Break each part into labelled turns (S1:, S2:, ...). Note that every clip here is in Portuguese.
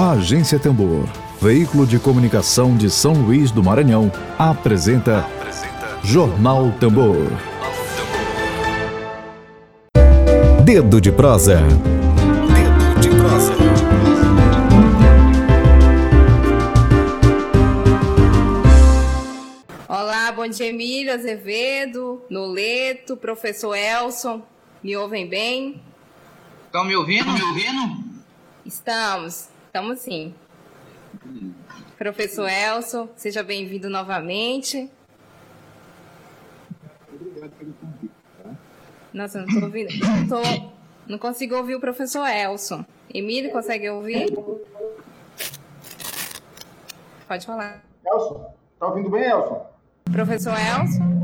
S1: A Agência Tambor, veículo de comunicação de São Luís do Maranhão, apresenta, apresenta Jornal Tambor. Dedo de prosa. Dedo de prosa.
S2: Olá, bom dia, Emílio Azevedo, Noleto, professor Elson. Me ouvem bem?
S3: Estão me ouvindo? Me ouvindo?
S2: Estamos. Estamos sim. Professor Elson, seja bem-vindo novamente. Obrigado pelo convite. Tá? Nossa, não estou ouvindo. Não, tô, não consigo ouvir o professor Elson. Emílio, consegue ouvir? Pode falar.
S4: Elson, está ouvindo bem, Elson?
S2: Professor Elson?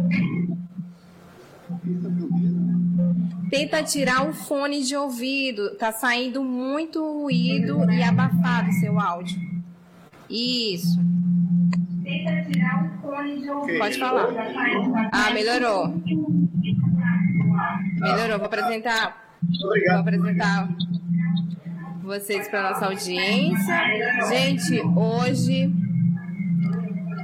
S2: Tenta tirar o fone de ouvido. Tá saindo muito ruído e abafado seu áudio. Isso. Tenta tirar o fone de ouvido. Pode falar. Ah, melhorou. Melhorou. Vou apresentar. Vou apresentar vocês para nossa audiência. Gente, hoje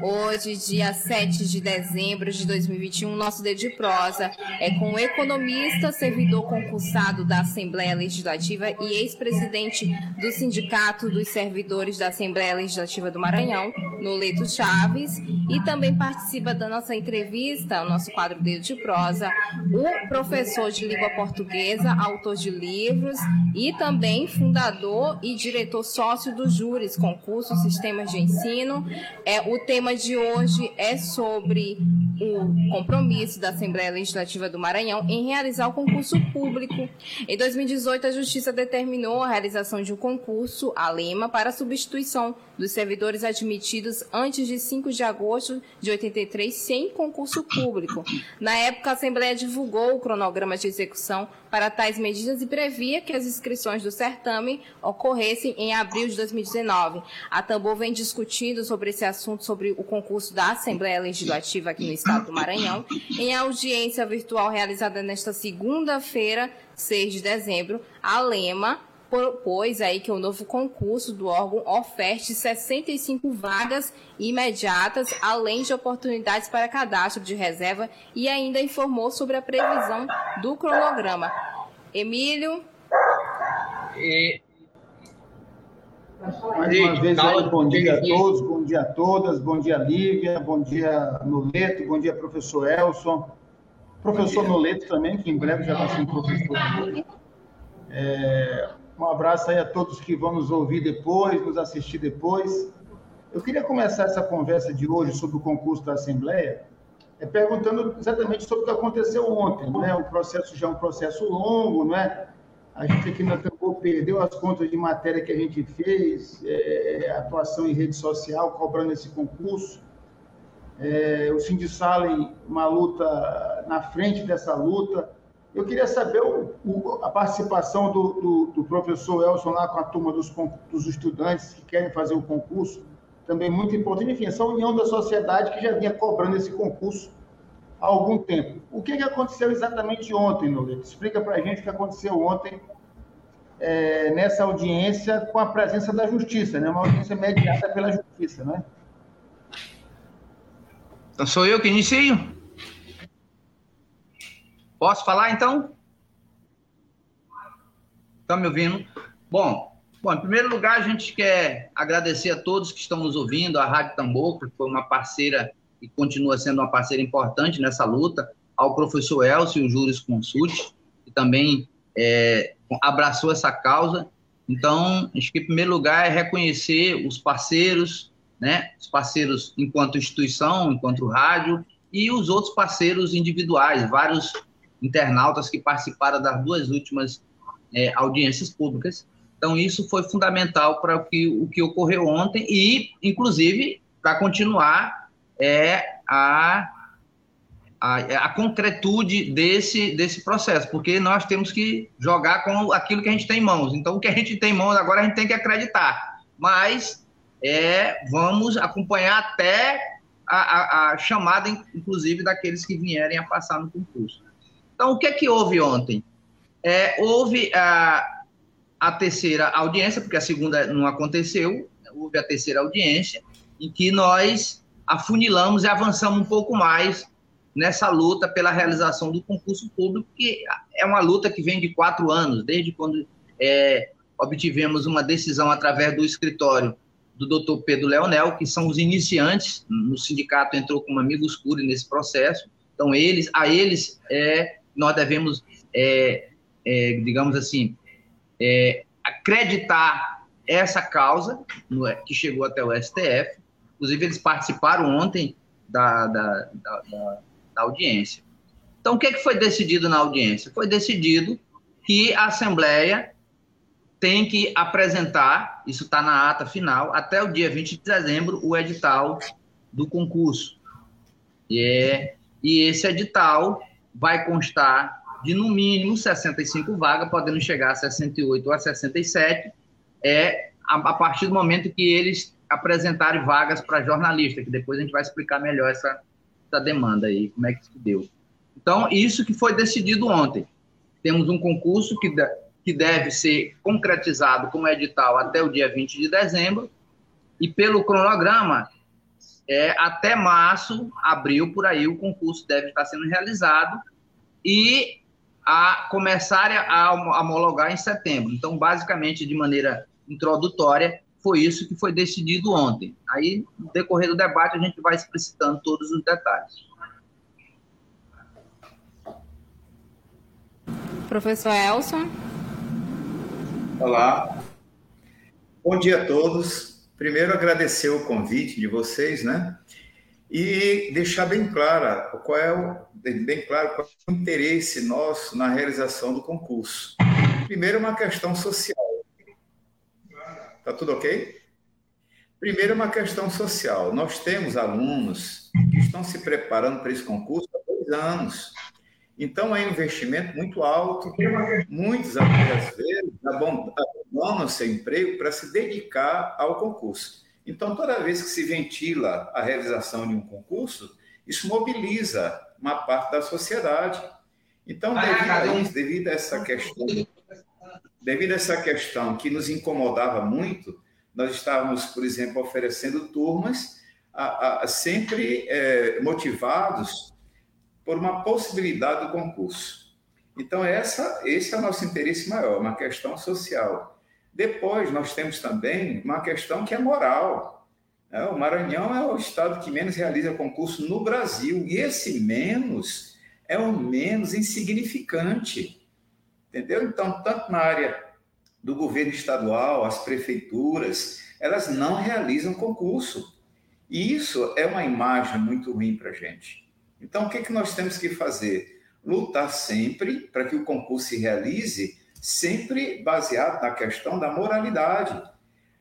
S2: Hoje, dia 7 de dezembro de 2021, nosso dedo de prosa é com o economista, servidor concursado da Assembleia Legislativa e ex-presidente do Sindicato dos Servidores da Assembleia Legislativa do Maranhão, Noleto Chaves, e também participa da nossa entrevista, o nosso quadro dedo de prosa, o professor de língua portuguesa, autor de livros e também fundador e diretor sócio do Júris, concurso Sistemas de Ensino. É o tema de hoje é sobre o compromisso da Assembleia Legislativa do Maranhão em realizar o concurso público. Em 2018, a Justiça determinou a realização de um concurso, a Lema, para substituição dos servidores admitidos antes de 5 de agosto de 83 sem concurso público. Na época, a Assembleia divulgou o cronograma de execução para tais medidas e previa que as inscrições do certame ocorressem em abril de 2019. A Tambor vem discutindo sobre esse assunto, sobre o concurso da Assembleia Legislativa aqui no estado do Maranhão, em audiência virtual realizada nesta segunda-feira, 6 de dezembro, a Lema propôs aí que o novo concurso do órgão oferte 65 vagas imediatas, além de oportunidades para cadastro de reserva e ainda informou sobre a previsão do cronograma. Emílio?
S4: E... Mais uma vez, aí, bom dia a todos, bom dia a todas, bom dia Lívia, bom dia Noleto, bom dia professor Elson, professor Noleto também, que em breve já vai ser um professor. É, um abraço aí a todos que vão nos ouvir depois, nos assistir depois. Eu queria começar essa conversa de hoje sobre o concurso da Assembleia é, perguntando exatamente sobre o que aconteceu ontem. Né? O processo já é um processo longo, não é? A gente aqui na Tambor perdeu as contas de matéria que a gente fez, é, atuação em rede social, cobrando esse concurso. É, o Sindicalem, uma luta na frente dessa luta. Eu queria saber o, o, a participação do, do, do, professor Elson lá com a turma dos, dos, estudantes que querem fazer o concurso, também muito importante. Enfim, essa união da sociedade que já vinha cobrando esse concurso há algum tempo. O que, que aconteceu exatamente ontem, Noleto? Explica para a gente o que aconteceu ontem é, nessa audiência com a presença da Justiça, né? uma audiência mediada pela Justiça, né?
S3: Então sou eu que inicio? Posso falar então? Estão me ouvindo? Bom, bom, em primeiro lugar, a gente quer agradecer a todos que estão nos ouvindo, a Rádio Tambor, que foi uma parceira e continua sendo uma parceira importante nessa luta, ao professor Elcio, Júris Consult, que também é, abraçou essa causa. Então, acho que, em primeiro lugar, é reconhecer os parceiros, né, os parceiros enquanto instituição, enquanto rádio, e os outros parceiros individuais, vários internautas que participaram das duas últimas é, audiências públicas. Então, isso foi fundamental para o que, o que ocorreu ontem e, inclusive, para continuar é, a, a, a, concretude desse, desse processo, porque nós temos que jogar com aquilo que a gente tem em mãos. Então, o que a gente tem em mãos agora a gente tem que acreditar. Mas é, vamos acompanhar até a, a, a chamada, inclusive, daqueles que vierem a passar no concurso. Então, o que é que houve ontem? É, houve a, a terceira audiência, porque a segunda não aconteceu, houve a terceira audiência, em que nós afunilamos e avançamos um pouco mais nessa luta pela realização do concurso público, que é uma luta que vem de quatro anos, desde quando é, obtivemos uma decisão através do escritório do doutor Pedro Leonel, que são os iniciantes, no sindicato entrou como amigos curi nesse processo, então eles, a eles é, nós devemos, é, é, digamos assim, é, acreditar essa causa que chegou até o STF. Inclusive, eles participaram ontem da, da, da, da audiência. Então, o que, é que foi decidido na audiência? Foi decidido que a Assembleia tem que apresentar, isso está na ata final, até o dia 20 de dezembro, o edital do concurso. E, é, e esse edital vai constar de no mínimo 65 vagas, podendo chegar a 68 ou a 67, é a, a partir do momento que eles apresentarem vagas para jornalista, que depois a gente vai explicar melhor essa, essa demanda aí, como é que se deu. Então, isso que foi decidido ontem. Temos um concurso que, de, que deve ser concretizado como edital até o dia 20 de dezembro, e pelo cronograma, é, até março, abril, por aí, o concurso deve estar sendo realizado, e a começar a homologar em setembro. Então, basicamente, de maneira introdutória, foi isso que foi decidido ontem. Aí, no decorrer do debate, a gente vai explicitando todos os detalhes.
S2: Professor Elson.
S5: Olá. Bom dia a todos. Primeiro, agradecer o convite de vocês, né? e deixar bem clara qual é o, bem claro qual é o interesse nosso na realização do concurso. Primeiro, uma questão social. Tá tudo ok? Primeiro, uma questão social. Nós temos alunos que estão se preparando para esse concurso há dois anos. Então, é um investimento muito alto. Muitos, às vezes, abandonam seu emprego para se dedicar ao concurso. Então, toda vez que se ventila a realização de um concurso, isso mobiliza uma parte da sociedade. Então, devido a isso, devido a essa questão, devido a essa questão que nos incomodava muito, nós estávamos, por exemplo, oferecendo turmas a, a, sempre é, motivados por uma possibilidade do concurso. Então, essa, esse é o nosso interesse maior, uma questão social. Depois, nós temos também uma questão que é moral. Né? O Maranhão é o estado que menos realiza concurso no Brasil, e esse menos é o menos insignificante. Entendeu? Então, tanto na área do governo estadual, as prefeituras, elas não realizam concurso. E isso é uma imagem muito ruim para a gente. Então, o que, é que nós temos que fazer? Lutar sempre para que o concurso se realize sempre baseado na questão da moralidade.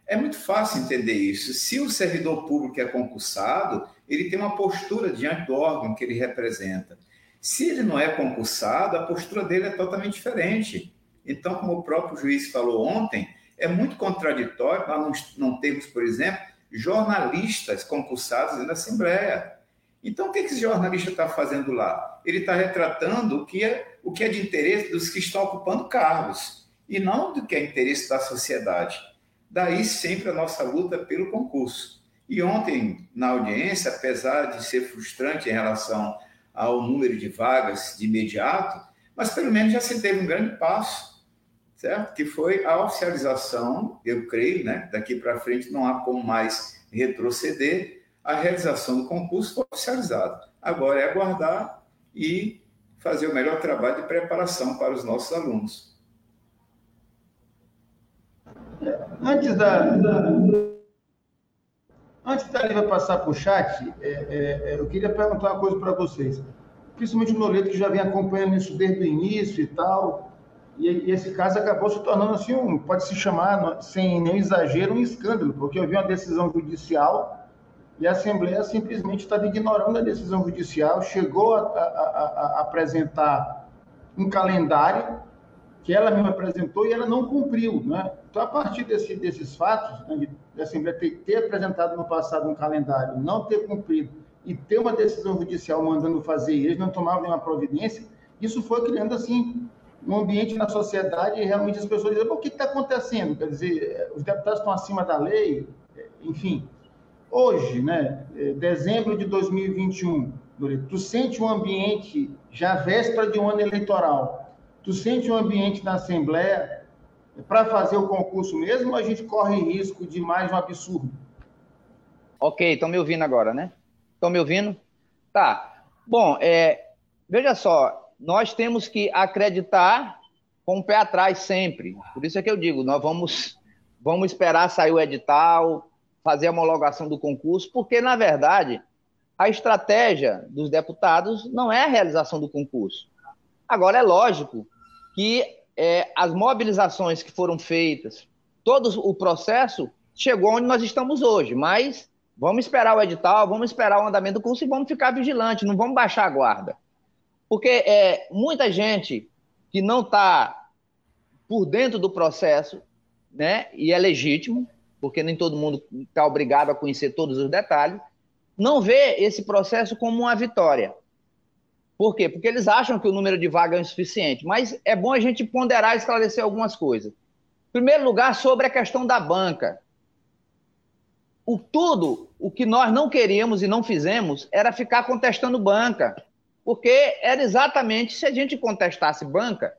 S5: É muito fácil entender isso. Se o servidor público é concursado, ele tem uma postura diante do órgão que ele representa. Se ele não é concursado, a postura dele é totalmente diferente. Então, como o próprio juiz falou ontem, é muito contraditório nós não termos, por exemplo, jornalistas concursados na Assembleia. Então, o que esse jornalista está fazendo lá? Ele está retratando o que, é, o que é de interesse dos que estão ocupando cargos, e não do que é interesse da sociedade. Daí sempre a nossa luta pelo concurso. E ontem, na audiência, apesar de ser frustrante em relação ao número de vagas de imediato, mas pelo menos já se teve um grande passo, certo? Que foi a oficialização, eu creio, né? Daqui para frente não há como mais retroceder, a realização do concurso foi oficializada. Agora é aguardar e fazer o melhor trabalho de preparação para os nossos alunos.
S4: Antes da, antes da Lívia passar para o chat, é, é, é, eu queria perguntar uma coisa para vocês. Principalmente o Noleto, que já vem acompanhando isso desde o início e tal. E, e esse caso acabou se tornando assim, um, pode se chamar, sem nenhum exagero, um escândalo, porque eu vi uma decisão judicial e a Assembleia simplesmente estava ignorando a decisão judicial, chegou a, a, a, a apresentar um calendário que ela mesma apresentou e ela não cumpriu. Né? Então, a partir desse, desses fatos, né, de a Assembleia ter, ter, apresentado no passado um calendário, não ter cumprido e ter uma decisão judicial mandando fazer e eles não tomavam nenhuma providência, isso foi criando, assim, um ambiente na sociedade e realmente as pessoas dizem, o que está acontecendo? Quer dizer, os deputados estão acima da lei, enfim. Hoje, né, é, dezembro de 2021, tu sente um ambiente, já véspera de um ano eleitoral, tu sente um ambiente na Assembleia para fazer o concurso mesmo a gente corre risco de mais um absurdo?
S3: Ok, estão me ouvindo agora, né? Estão me ouvindo? Tá. Bom, é, veja só, nós temos que acreditar com o pé atrás sempre. Por isso é que eu digo, nós vamos, vamos esperar sair o edital, fazer a homologação do concurso, porque, na verdade, a estratégia dos deputados não é a realização do concurso. Agora, é lógico que é, as mobilizações que foram feitas, todo o processo chegou onde nós estamos hoje, mas vamos esperar o edital, vamos esperar o andamento do curso e vamos ficar vigilantes, não vamos baixar a guarda. Porque é, muita gente que não está por dentro do processo, né, e é legítimo, porque nem todo mundo está obrigado a conhecer todos os detalhes, não vê esse processo como uma vitória. Por quê? Porque eles acham que o número de vagas é insuficiente. Mas é bom a gente ponderar e esclarecer algumas coisas. Em primeiro lugar, sobre a questão da banca. O tudo o que nós não queríamos e não fizemos era ficar contestando banca. Porque era exatamente se a gente contestasse banca,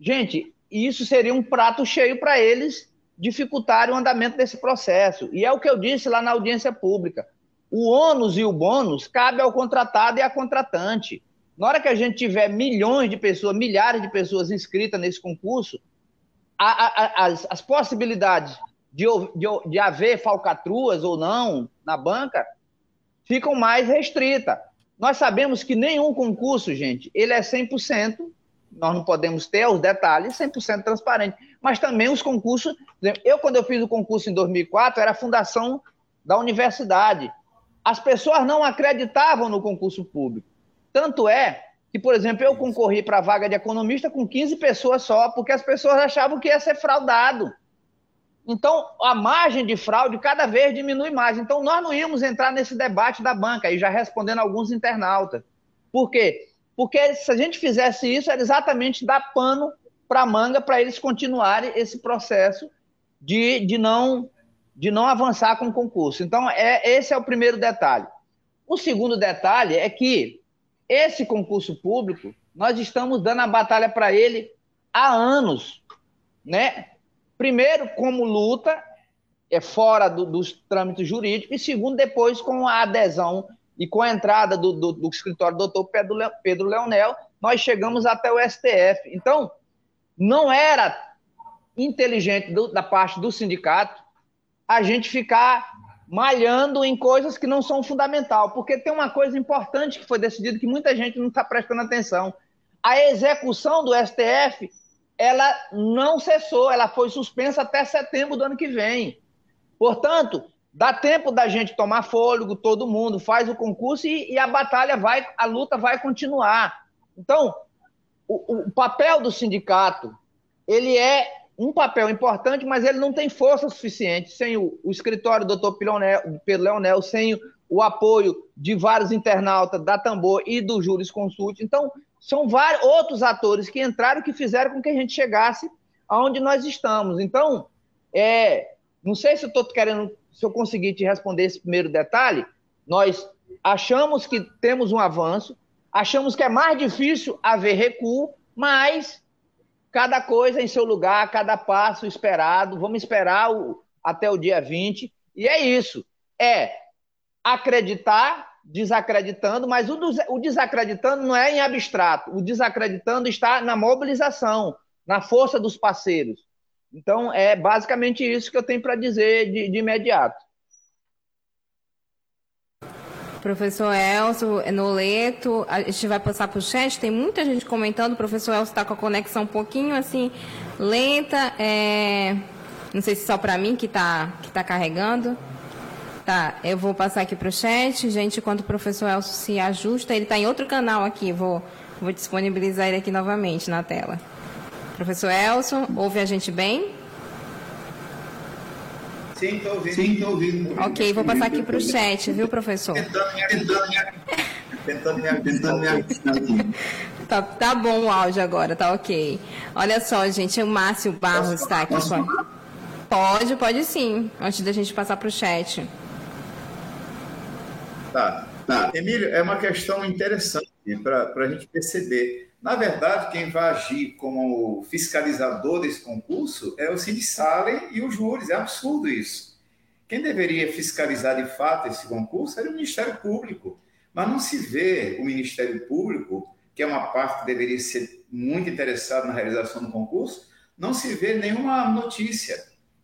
S3: gente, isso seria um prato cheio para eles dificultarem o andamento desse processo. E é o que eu disse lá na audiência pública. O ônus e o bônus cabe ao contratado e à contratante. Na hora que a gente tiver milhões de pessoas, milhares de pessoas inscritas nesse concurso, a, a, as, as, possibilidades de, de, de haver falcatruas ou não na banca ficam mais restritas. Nós sabemos que nenhum concurso, gente, ele é 100%, nós não podemos ter os detalhes, 100% transparente. Mas também os concursos, eu quando eu fiz o concurso em 2004, era a fundação da universidade. As pessoas não acreditavam no concurso público. Tanto é que, por exemplo, eu concorri para a vaga de economista com 15 pessoas só, porque as pessoas achavam que ia ser fraudado. Então, a margem de fraude cada vez diminui mais. Então, nós não íamos entrar nesse debate da banca, e já respondendo alguns internautas. Por quê? Porque se a gente fizesse isso, era exatamente dar pano para a manga para eles continuarem esse processo de, de, não, de não avançar com o concurso. Então, é, esse é o primeiro detalhe. O segundo detalhe é que esse concurso público, nós estamos dando a batalha para ele há anos, né? Primeiro, como luta, é fora do, dos trâmites jurídicos, e segundo, depois com a adesão e com a entrada do, do, do escritório do doutor Pedro, Pedro Leonel, nós chegamos até o STF. Então, não era inteligente do, da parte do sindicato a gente ficar malhando em coisas que não são fundamental, porque tem uma coisa importante que foi decidido que muita gente não está prestando atenção. A execução do STF ela não cessou, ela foi suspensa até setembro do ano que vem. Portanto, dá tempo da gente tomar fôlego, todo mundo faz o concurso e, e a batalha vai, a luta vai continuar. Então, o, o, papel do sindicato, ele é um papel importante, mas ele não tem força suficiente sem o, o escritório do doutor Pedro Leonel, sem o apoio de vários internautas da Tambor e do Juris Consult. Então, são vários outros atores que entraram que fizeram com que a gente chegasse aonde nós estamos. Então, é, não sei se eu estou querendo, se eu conseguir te responder esse primeiro detalhe. Nós achamos que temos um avanço, achamos que é mais difícil haver recuo, mas cada coisa em seu lugar, cada passo esperado. Vamos esperar o, até o dia 20. E é isso. É acreditar desacreditando, mas o, o desacreditando não é em abstrato. O desacreditando está na mobilização, na força dos parceiros. Então, é basicamente isso que eu tenho para dizer de, de imediato.
S2: Professor Elcio Noleto, a gente vai passar para o chat, tem muita gente comentando, o professor Elcio está com a conexão um pouquinho assim, lenta, é... não sei se só para mim que está que tá carregando. Tá, eu vou passar aqui para o chat, gente, enquanto o professor Elcio se ajusta, ele está em outro canal aqui, vou, vou disponibilizar ele aqui novamente na tela. Professor Elcio, ouve a gente bem?
S5: Sim, estou ouvindo. Sim, estou ouvindo.
S2: Ok, vou passar aqui para o chat, viu, professor?
S5: Tentando me tentando me tentando me aqui.
S2: Tá, tá bom o áudio agora, tá ok. Olha só, gente, o Márcio Barros está aqui. Pode, pode sim, antes da gente passar para o chat.
S5: Tá, tá. Emílio, é uma questão interessante para a gente perceber. Na verdade, quem vai agir como fiscalizador desse concurso é o Sindicale e os júris. É absurdo isso. Quem deveria fiscalizar de fato esse concurso era o Ministério Público. Mas não se vê o Ministério Público que é uma parte que deveria ser muito interessada na realização do concurso, não se vê nenhuma notícia,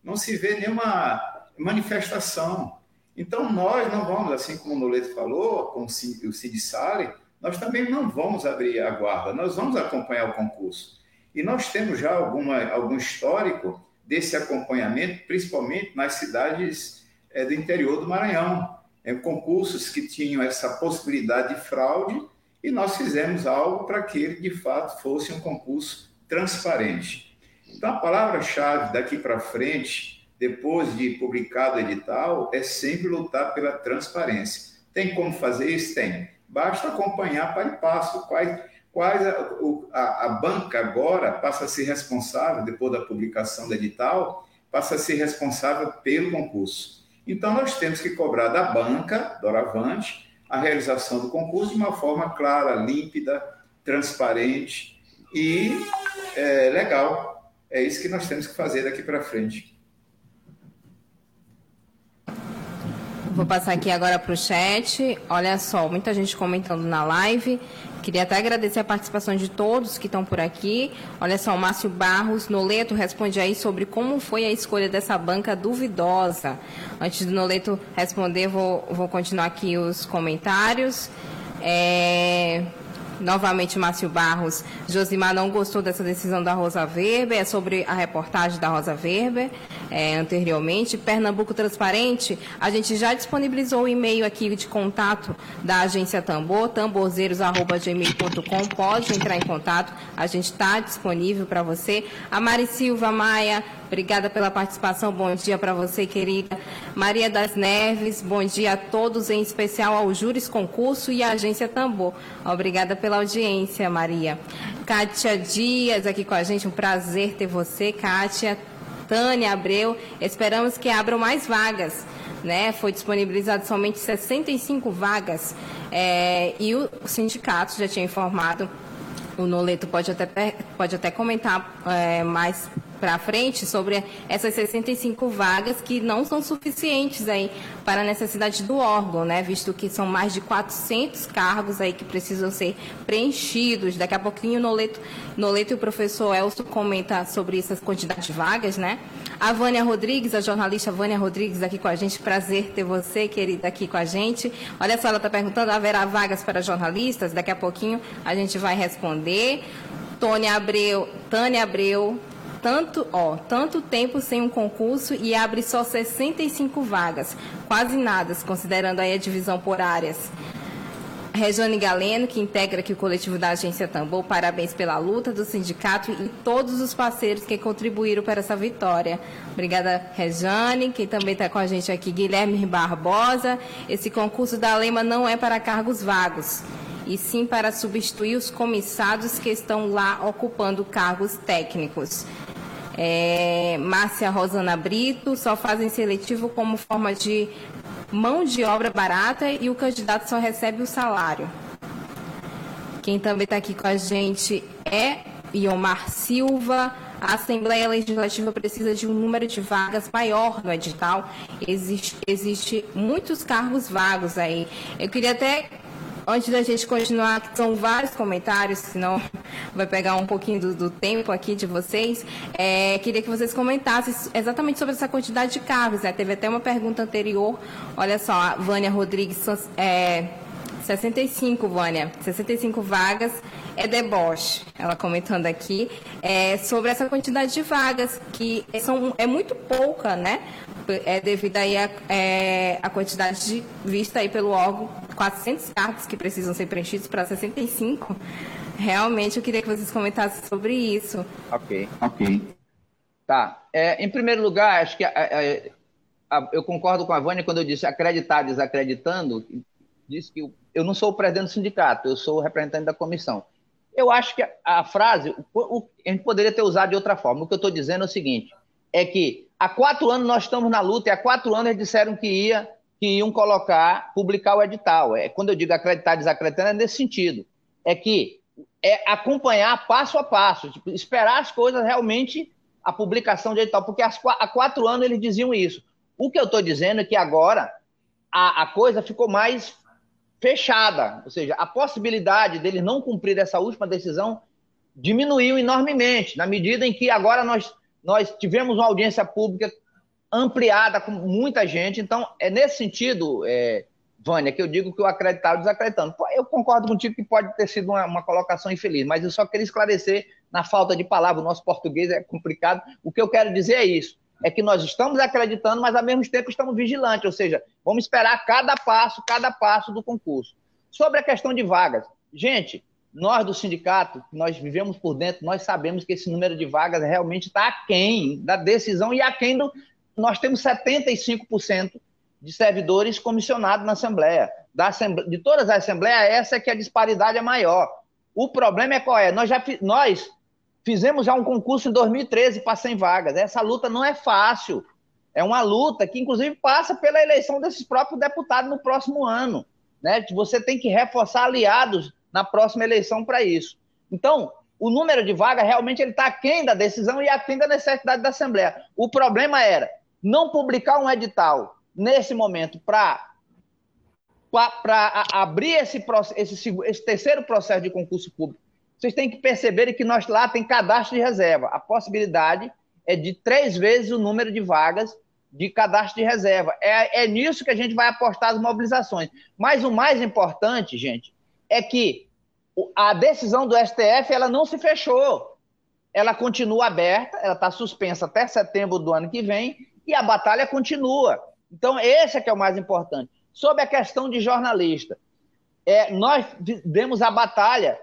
S5: não se vê nenhuma manifestação. Então, nós não vamos, assim como o Noleto falou, com o Cid Sale, nós também não vamos abrir a guarda, nós vamos acompanhar o concurso. E nós temos já alguma, algum histórico desse acompanhamento, principalmente nas cidades é, do interior do Maranhão. É, concursos que tinham essa possibilidade de fraude e nós fizemos algo para que ele, de fato, fosse um concurso transparente. Então, a palavra-chave daqui para frente, depois de publicado o edital, é sempre lutar pela transparência. Tem como fazer isso? Tem. Basta acompanhar para passo quais, quais a, a, a banca agora passa a ser responsável, depois da publicação do edital, passa a ser responsável pelo concurso. Então, nós temos que cobrar da banca, doravante, a realização do concurso de uma forma clara, límpida, transparente e é, legal. É isso que nós temos que fazer daqui para frente.
S2: Vou passar aqui agora para o chat. Olha só, muita gente comentando na live. Queria até agradecer a participação de todos que estão por aqui. Olha só, o Márcio Barros Noleto responde aí sobre como foi a escolha dessa banca duvidosa. Antes do Noleto responder, vou, vou continuar aqui os comentários. É... Novamente, Márcio Barros. Josimar não gostou dessa decisão da Rosa Weber, é sobre a reportagem da Rosa Weber é, anteriormente. Pernambuco Transparente, a gente já disponibilizou o e-mail aqui de contato da agência Tambor, tamborzeiros.gmail.com. Pode entrar em contato, a gente está disponível para você. A Mari Silva Maia, Obrigada pela participação. Bom dia para você, querida. Maria das Neves, bom dia a todos, em especial ao Júris Concurso e à Agência Tambor. Obrigada pela audiência, Maria. Kátia Dias aqui com a gente, um prazer ter você, Kátia. Tânia Abreu, esperamos que abram mais vagas. Né, foi disponibilizado somente 65 vagas é, e o sindicato já tinha informado, o Noleto pode até, pode até comentar é, mais para frente sobre essas 65 vagas que não são suficientes aí para a necessidade do órgão, né? Visto que são mais de 400 cargos aí que precisam ser preenchidos. Daqui a pouquinho Noleto, Noleto e o professor Elcio comenta sobre essas quantidades de vagas, né? A Vânia Rodrigues, a jornalista Vânia Rodrigues aqui com a gente. Prazer ter você, querida, aqui com a gente. Olha só, ela está perguntando, haverá vagas para jornalistas? Daqui a pouquinho a gente vai responder. Tônia Abreu, Tânia Abreu, tanto, ó, tanto tempo sem um concurso e abre só 65 vagas, quase nada, considerando aí a divisão por áreas. Rejane Galeno, que integra aqui o coletivo da Agência Tambor, parabéns pela luta do sindicato e todos os parceiros que contribuíram para essa vitória. Obrigada, Rejane. Quem também está com a gente aqui, Guilherme Barbosa. Esse concurso da Lema não é para cargos vagos, e sim para substituir os comissados que estão lá ocupando cargos técnicos é, Márcia Rosana Brito, só fazem seletivo como forma de mão de obra barata e o candidato só recebe o salário. Quem também está aqui com a gente é Iomar Silva. A Assembleia Legislativa precisa de um número de vagas maior no edital. Existe, existe muitos cargos vagos aí. Eu queria até Antes da gente continuar, que são vários comentários, senão vai pegar um pouquinho do, do tempo aqui de vocês, é, queria que vocês comentassem exatamente sobre essa quantidade de cargos. Né? Teve até uma pergunta anterior, olha só, a Vânia Rodrigues, é, 65, Vânia, 65 vagas é deboche, ela comentando aqui, é, sobre essa quantidade de vagas, que são, é muito pouca, né? É devido aí a, é, a quantidade de, vista aí pelo órgão 400 cartas que precisam ser preenchidos para 65. Realmente eu queria que vocês comentassem sobre isso.
S3: Ok, ok. Tá. É, em primeiro lugar, acho que a, a, eu concordo com a Vânia quando eu disse acreditar desacreditando. Disse que eu, eu não sou o presidente do sindicato, eu sou o representante da comissão. Eu acho que a, a frase, o, o, a gente poderia ter usado de outra forma. O que eu estou dizendo é o seguinte: é que há quatro anos nós estamos na luta e há quatro anos eles disseram que, ia, que iam colocar, publicar o edital. É, quando eu digo acreditar, desacreditar, é nesse sentido. É que é acompanhar passo a passo, tipo, esperar as coisas realmente, a publicação de edital, porque há quatro anos eles diziam isso. O que eu estou dizendo é que agora a, a coisa ficou mais fechada, ou seja, a possibilidade deles não cumprir essa última decisão diminuiu enormemente, na medida em que agora nós, nós tivemos uma audiência pública ampliada com muita gente. Então, é nesse sentido, é, Vânia, que eu digo que o acreditado desacreditando. Eu concordo contigo que pode ter sido uma, uma, colocação infeliz, mas eu só queria esclarecer na falta de palavra, o nosso português é complicado. O que eu quero dizer é isso: é que nós estamos acreditando, mas ao mesmo tempo estamos vigilantes, ou seja, vamos esperar cada passo, cada passo do concurso. Sobre a questão de vagas, gente, nós do sindicato, nós vivemos por dentro, nós sabemos que esse número de vagas realmente está aquém da decisão e aquém do. Nós temos 75% de servidores comissionados na Assembleia. Da Assembleia. De todas as Assembleias, essa é que a disparidade é maior. O problema é qual é? Nós já nós fizemos já um concurso em 2013 para 100 vagas. Essa luta não é fácil. É uma luta que, inclusive, passa pela eleição desses próprios deputados no próximo ano. Né? Você tem que reforçar aliados na próxima eleição para isso. Então, o número de vagas realmente ele está aquém da decisão e aquém da necessidade da Assembleia. O problema era não publicar um edital nesse momento para para abrir esse, esse, esse terceiro processo de concurso público, vocês têm que perceber que nós lá tem cadastro de reserva. A possibilidade é de três vezes o número de vagas de cadastro de reserva. É, é nisso que a gente vai apostar as mobilizações. Mas o mais importante, gente, é que a decisão do STF ela não se fechou. Ela continua aberta, ela está suspensa até setembro do ano que vem e a batalha continua. Então, esse é que é o mais importante. Sobre a questão de jornalista, é, nós demos a batalha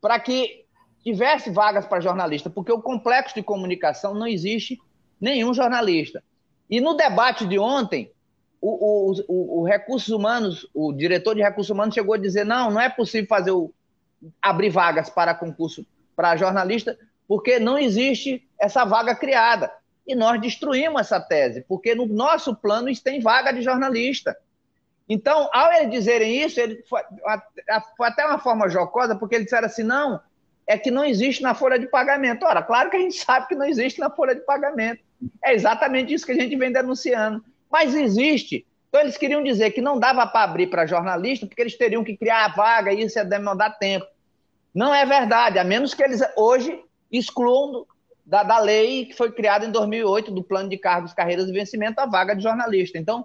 S3: para que tivesse vagas para jornalista, porque o complexo de comunicação não existe nenhum jornalista. E no debate de ontem, o, o, o, Recursos Humanos, o diretor de Recursos Humanos chegou a dizer: não, não é possível fazer o, abrir vagas para concurso para jornalista, porque não existe essa vaga criada. E nós destruímos essa tese, porque no nosso plano tem vaga de jornalista. Então, ao eles dizerem isso, ele foi, foi até uma forma jocosa, porque eles disseram assim: não, é que não existe na folha de pagamento. Ora, claro que a gente sabe que não existe na folha de pagamento. É exatamente isso que a gente vem denunciando. Mas existe. Então, eles queriam dizer que não dava para abrir para jornalista, porque eles teriam que criar a vaga e isso ia demandar tempo. Não é verdade, a menos que eles hoje excluam da, da lei que foi criada em 2008, do plano de cargos, carreiras e vencimento, a vaga de jornalista. Então,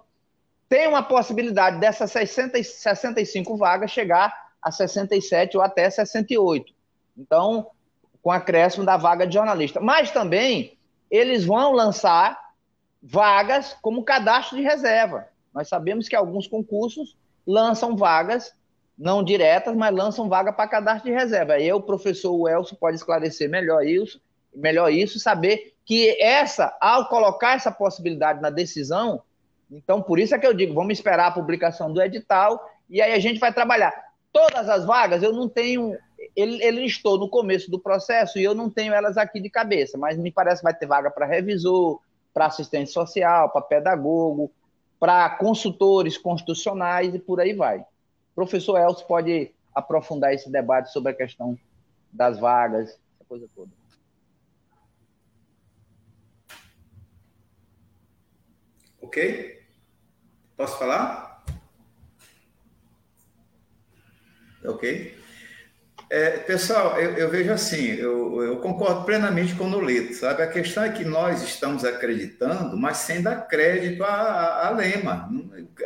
S3: tem uma possibilidade dessas 60, 65 vagas chegar a 67 ou até 68. Então, com acréscimo da vaga de jornalista. Mas também eles vão lançar vagas como cadastro de reserva. Nós sabemos que alguns concursos lançam vagas não diretas, mas lançam vaga para cadastro de reserva. O professor Elcio pode esclarecer melhor isso, melhor isso, saber que essa, ao colocar essa possibilidade na decisão, então por isso é que eu digo, vamos esperar a publicação do edital e aí a gente vai trabalhar. Todas as vagas eu não tenho, ele, ele listou no começo do processo e eu não tenho elas aqui de cabeça, mas me parece que vai ter vaga para revisor, para assistente social, para pedagogo, para consultores constitucionais e por aí vai. Professor Elcio pode aprofundar esse debate sobre a questão das vagas, essa coisa toda.
S5: Ok? Posso falar? Ok. É, pessoal, eu, eu, vejo assim, eu, eu, concordo plenamente com o Noleto, sabe? A questão é que nós estamos acreditando, mas sem dar crédito à, à Lema.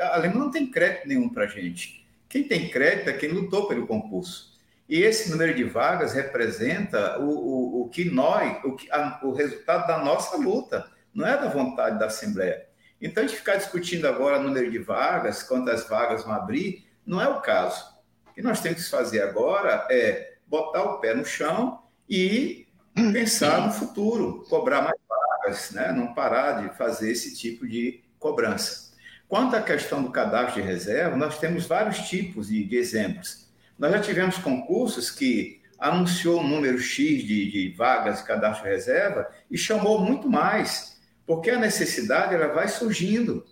S5: A Lema não tem crédito nenhum para a gente. Quem tem crédito é quem lutou pelo concurso. E esse número de vagas representa o, o, o que nós, o, que, a, o resultado da nossa luta, não é da vontade da Assembleia. Então, a gente ficar discutindo agora o número de vagas, quantas vagas vão abrir, não é o caso. O que nós temos que fazer agora é botar o pé no chão e pensar no futuro, cobrar mais vagas, né? não parar de fazer esse tipo de cobrança. Quanto à questão do cadastro de reserva, nós temos vários tipos de, de exemplos. Nós já tivemos concursos que anunciou um número X de, de vagas de cadastro reserva e chamou muito mais, porque a necessidade ela vai surgindo.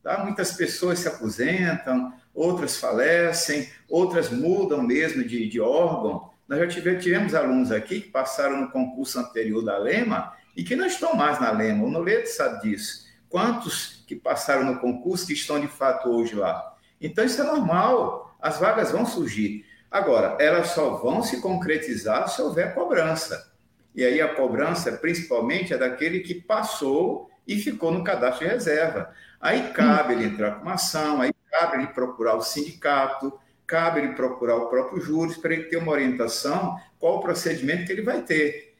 S5: Tá? Muitas pessoas se aposentam, outras falecem, outras mudam mesmo de, de órgão. Nós já tivemos, tivemos alunos aqui que passaram no concurso anterior da Lema e que não estão mais na Lema. O Noleto sabe disso. Quantos que passaram no concurso que estão de fato hoje lá? Então, isso é normal. As vagas vão surgir. Agora, elas só vão se concretizar se houver cobrança. E aí a cobrança, principalmente, é daquele que passou e ficou no cadastro de reserva. Aí cabe ele entrar com uma ação, aí cabe ele procurar o sindicato, cabe ele procurar o próprio júri para ele ter uma orientação qual o procedimento que ele vai ter.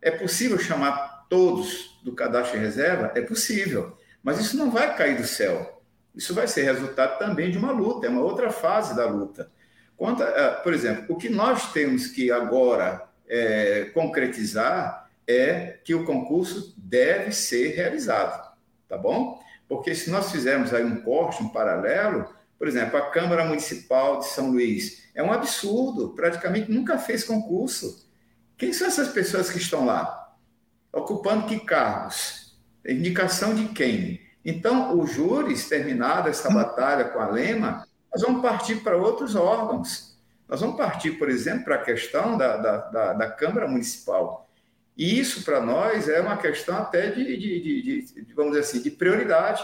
S5: É possível chamar todos do cadastro de reserva? É possível, mas isso não vai cair do céu. Isso vai ser resultado também de uma luta, é uma outra fase da luta. Quanto por exemplo, o que nós temos que agora é, concretizar é que o concurso deve ser realizado, tá bom? Porque se nós fizermos aí um corte, um paralelo, por exemplo, a Câmara Municipal de São Luís é um absurdo, praticamente nunca fez concurso. Quem são essas pessoas que estão lá? Ocupando que cargos? Indicação de quem? Então, os júris, terminada essa batalha com a Lema, nós vamos partir para outros órgãos. Nós vamos partir, por exemplo, para a questão da, da, da, da Câmara Municipal. E isso, para nós, é uma questão até de, de, de, de, vamos dizer assim, de prioridade,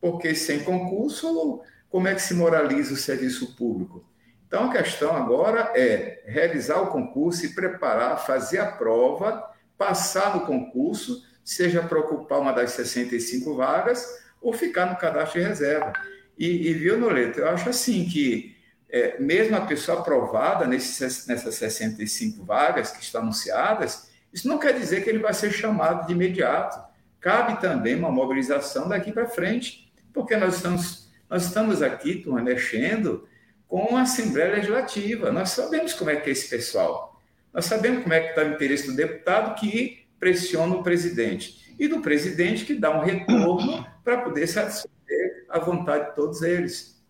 S5: porque sem concurso, como é que se moraliza o serviço público? Então, a questão agora é realizar o concurso e preparar, fazer a prova, passar no concurso, seja para ocupar uma das 65 vagas ou ficar no cadastro de reserva. E, e viu, Noleto, eu acho assim que, é, mesmo a pessoa aprovada nesses, nessas 65 vagas que estão anunciadas, isso não quer dizer que ele vai ser chamado de imediato. Cabe também uma mobilização daqui para frente, porque nós estamos, nós estamos aqui, turma, mexendo com a Assembleia Legislativa. Nós sabemos como é que é esse pessoal. Nós sabemos como é que está o interesse do deputado que pressiona o presidente e do presidente que dá um retorno para poder satisfazer a vontade de todos eles.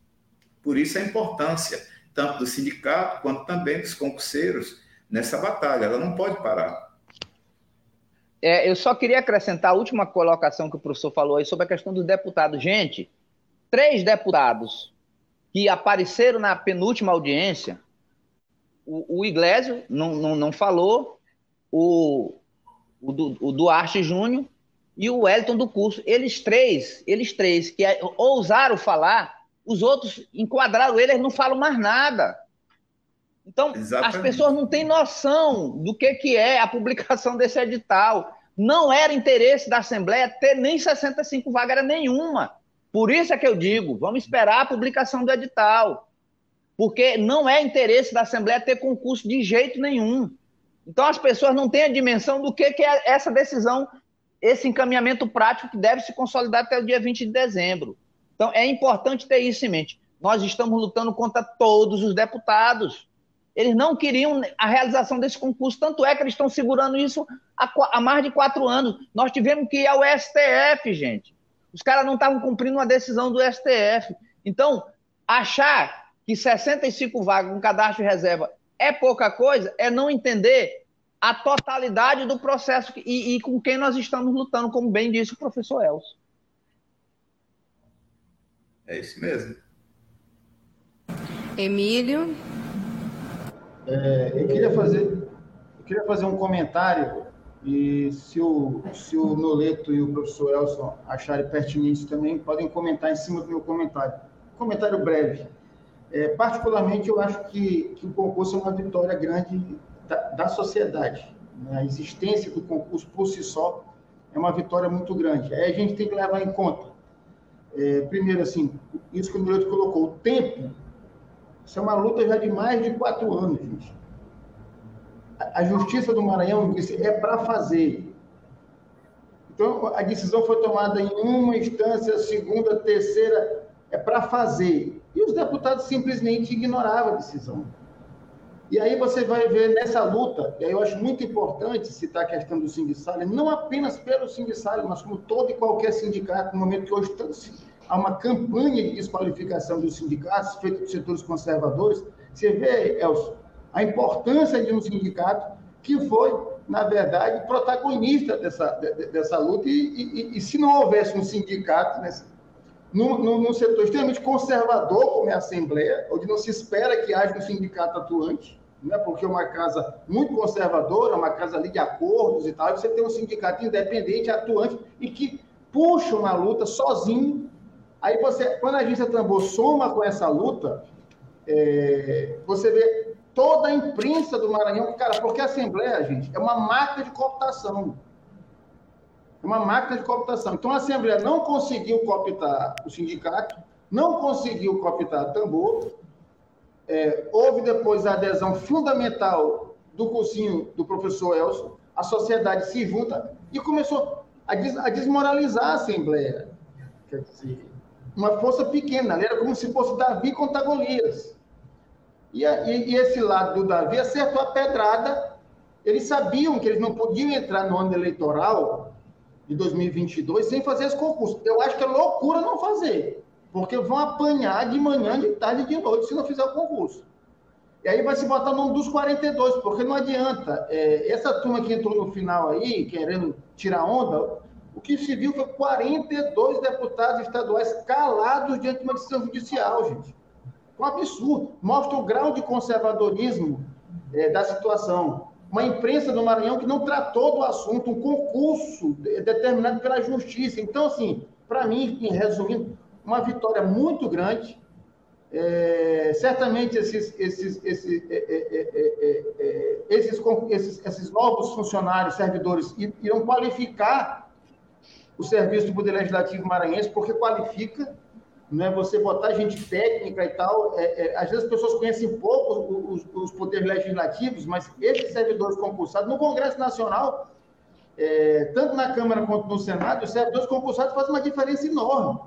S5: Por isso a importância, tanto do sindicato quanto também dos concurseiros, nessa batalha. Ela não pode parar.
S3: É, eu só queria acrescentar a última colocação que o professor falou aí sobre a questão dos deputados. Gente, três deputados que apareceram na penúltima audiência, o, o Iglesio não, não, não falou, o, o, o Duarte Júnior e o Wellington do curso. Eles três, eles três que ousaram falar, os outros enquadraram eles não falam mais nada. Então, Exatamente. as pessoas não têm noção do que, que é a publicação desse edital. Não era interesse da Assembleia ter nem 65 vagas nenhuma. Por isso é que eu digo, vamos esperar a publicação do edital. Porque não é interesse da Assembleia ter concurso de jeito nenhum. Então as pessoas não têm a dimensão do que, que é essa decisão esse encaminhamento prático que deve se consolidar até o dia 20 de dezembro. Então, é importante ter isso em mente. Nós estamos lutando contra todos os deputados. Eles não queriam a realização desse concurso, tanto é que eles estão segurando isso há, mais de quatro anos. Nós tivemos que ir ao STF, gente. Os caras não estavam cumprindo uma decisão do STF. Então, achar que 65 vagas com cadastro de reserva é pouca coisa é não entender a totalidade do processo e, e, com quem nós estamos lutando, como bem disse o professor Elcio.
S5: É isso mesmo.
S2: Emílio?
S4: É, eu queria fazer, eu queria fazer um comentário e se o, se o Noleto e o professor Elson acharem pertinente também, podem comentar em cima do meu comentário. Comentário breve. É, particularmente, eu acho que, que o concurso é uma vitória grande da, da sociedade. Né? A existência do concurso por si só é uma vitória muito grande. Aí a gente tem que levar em conta, é, primeiro, assim, isso que o Milton colocou, o tempo. Isso é uma luta já de mais de quatro anos, gente. A, Justiça do Maranhão disse é para fazer. Então, a decisão foi tomada em uma instância, segunda, terceira, é para fazer. E os deputados simplesmente ignoravam a decisão. E aí você vai ver nessa luta, e aí eu acho muito importante citar a questão do sindicato, não apenas pelo sindicato, mas como todo e qualquer sindicato, no momento que hoje há uma campanha de desqualificação dos sindicatos, feita por setores conservadores. Você vê, Elcio, a importância de um sindicato que foi, na verdade, protagonista dessa, dessa luta. E, e, e se não houvesse um sindicato nesse, num, num, setor extremamente conservador, como é a Assembleia, onde não se espera que haja um sindicato atuante, né, porque é uma casa muito conservadora, uma casa ali de acordos e tal, você tem um sindicato independente, atuante, e que puxa uma luta sozinho. Aí você, quando a agência Tambor soma com essa luta, é, você vê toda a imprensa do Maranhão, cara, porque a Assembleia, gente, é uma máquina de cooptação. É uma máquina de cooptação. Então a Assembleia não conseguiu cooptar o sindicato, não conseguiu cooptar Tambor. É, houve depois a adesão fundamental do cursinho do professor Elson, a sociedade se junta e começou a, des, a desmoralizar a Assembleia. Quer dizer, uma força pequena, era como se fosse Davi contra Golias. E, e, e, esse lado do Davi acertou a pedrada. Eles sabiam que eles não podiam entrar no ano eleitoral de 2022 sem fazer esse concurso. Eu acho que é loucura não fazer, porque vão apanhar de manhã, de tarde e de noite se não fizer o concurso. E aí vai se botar o nome dos 42, porque não adianta. É, essa turma que entrou no final aí, querendo tirar onda, o que se viu foi 42 deputados estaduais calados diante de uma decisão judicial, gente. Um absurdo. Mostra o grau de conservadorismo é, da situação. Uma imprensa do Maranhão que não tratou do assunto, um concurso determinado pela justiça. Então, assim, para mim, em resumindo, uma vitória muito grande. É, certamente esses, esses, esses, é, é, é, esses, esses, esses novos funcionários, servidores, irão qualificar o serviço do Poder Legislativo Maranhense, porque qualifica né, você botar gente técnica e tal. É, é, às vezes as pessoas conhecem pouco os, os, poderes legislativos, mas esses servidores concursados, no Congresso Nacional, é, tanto na Câmara quanto no Senado, os servidores concursados fazem uma diferença enorme.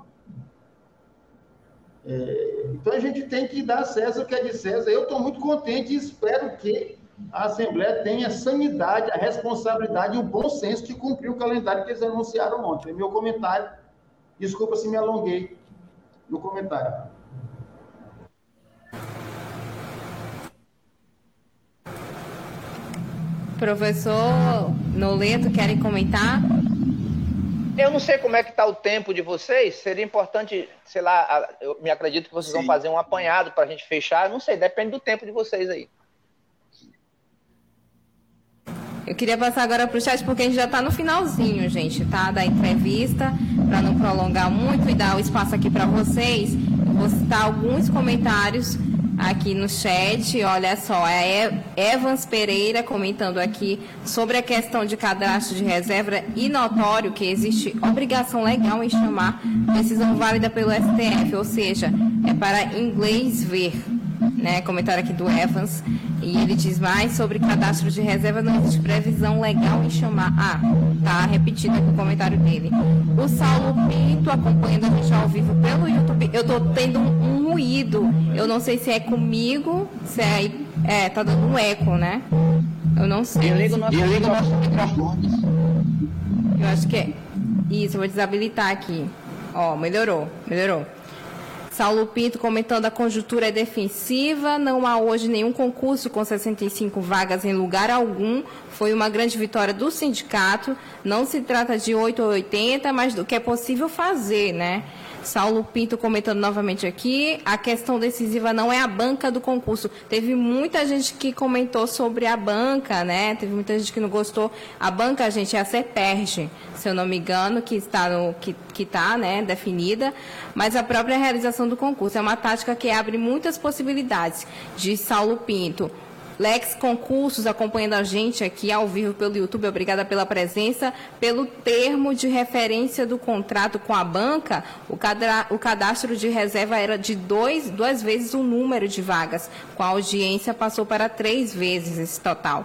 S4: É, então a gente tem que dar a César o que é de César. Eu estou muito contente e espero que a Assembleia tenha a sanidade, a responsabilidade e o bom senso de cumprir o calendário que eles anunciaram ontem. É meu comentário. Desculpa se me alonguei no comentário.
S2: Professor Noleto, querem comentar?
S6: Eu não sei como é que está o tempo de vocês. Seria importante, sei lá, eu me acredito que vocês Sim. vão fazer um apanhado para a gente fechar. Não sei, depende do tempo de vocês aí.
S2: Eu queria passar agora para o chat, porque a gente já está no finalzinho, gente, tá? Da entrevista, para não prolongar muito e dar o espaço aqui para vocês. Eu vou citar alguns comentários aqui no chat. Olha só, é Evans Pereira comentando aqui sobre a questão de cadastro de reserva e notório que existe obrigação legal em chamar decisão válida pelo STF, ou seja, é para inglês ver né, comentário aqui do Evans, e ele diz mais sobre cadastro de reserva, não existe previsão legal em chamar. Ah, tá repetido aqui o comentário dele. O Saulo Pinto acompanhando a gente ao vivo pelo YouTube. Eu tô tendo um, um ruído. Eu não sei se é comigo, se é. É, tá dando um eco, né? Eu não sei.
S6: Eu ligo nosso, eu ligo nosso microfone.
S2: Eu acho que é. Isso, eu vou desabilitar aqui. Ó, melhorou, melhorou. Saulo Pinto comentando a conjuntura é defensiva, não há hoje nenhum concurso com 65 vagas em lugar algum. Foi uma grande vitória do sindicato. Não se trata de 8 ou 80, mas do que é possível fazer, né? Saulo Pinto comentando novamente aqui, a questão decisiva não é a banca do concurso. Teve muita gente que comentou sobre a banca, né? Teve muita gente que não gostou. A banca, gente, é a CEPERG, se eu não me engano, que está, no, que, que está né, definida, mas a própria realização do concurso é uma tática que abre muitas possibilidades, de Saulo Pinto. Lex Concursos acompanhando a gente aqui ao vivo pelo YouTube. Obrigada pela presença. Pelo termo de referência do contrato com a banca, o, o cadastro de reserva era de dois, duas vezes o número de vagas. Com a audiência, passou para três vezes esse total.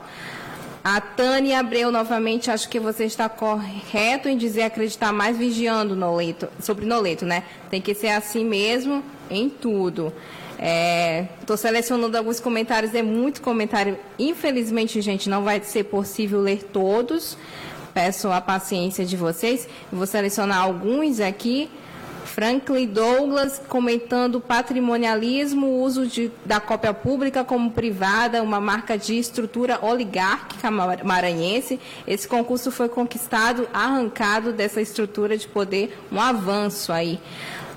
S2: A Tânia Abreu, novamente, acho que você está correto em dizer acreditar mais vigiando Noleto, sobre Noleto, né? Tem que ser assim mesmo em tudo. Estou é, selecionando alguns comentários, é muito comentário. Infelizmente, gente, não vai ser possível ler todos. Peço a paciência de vocês. Vou selecionar alguns aqui. Franklin Douglas comentando patrimonialismo, uso de, da cópia pública como privada, uma marca de estrutura oligárquica maranhense. Esse concurso foi conquistado, arrancado dessa estrutura de poder, um avanço aí.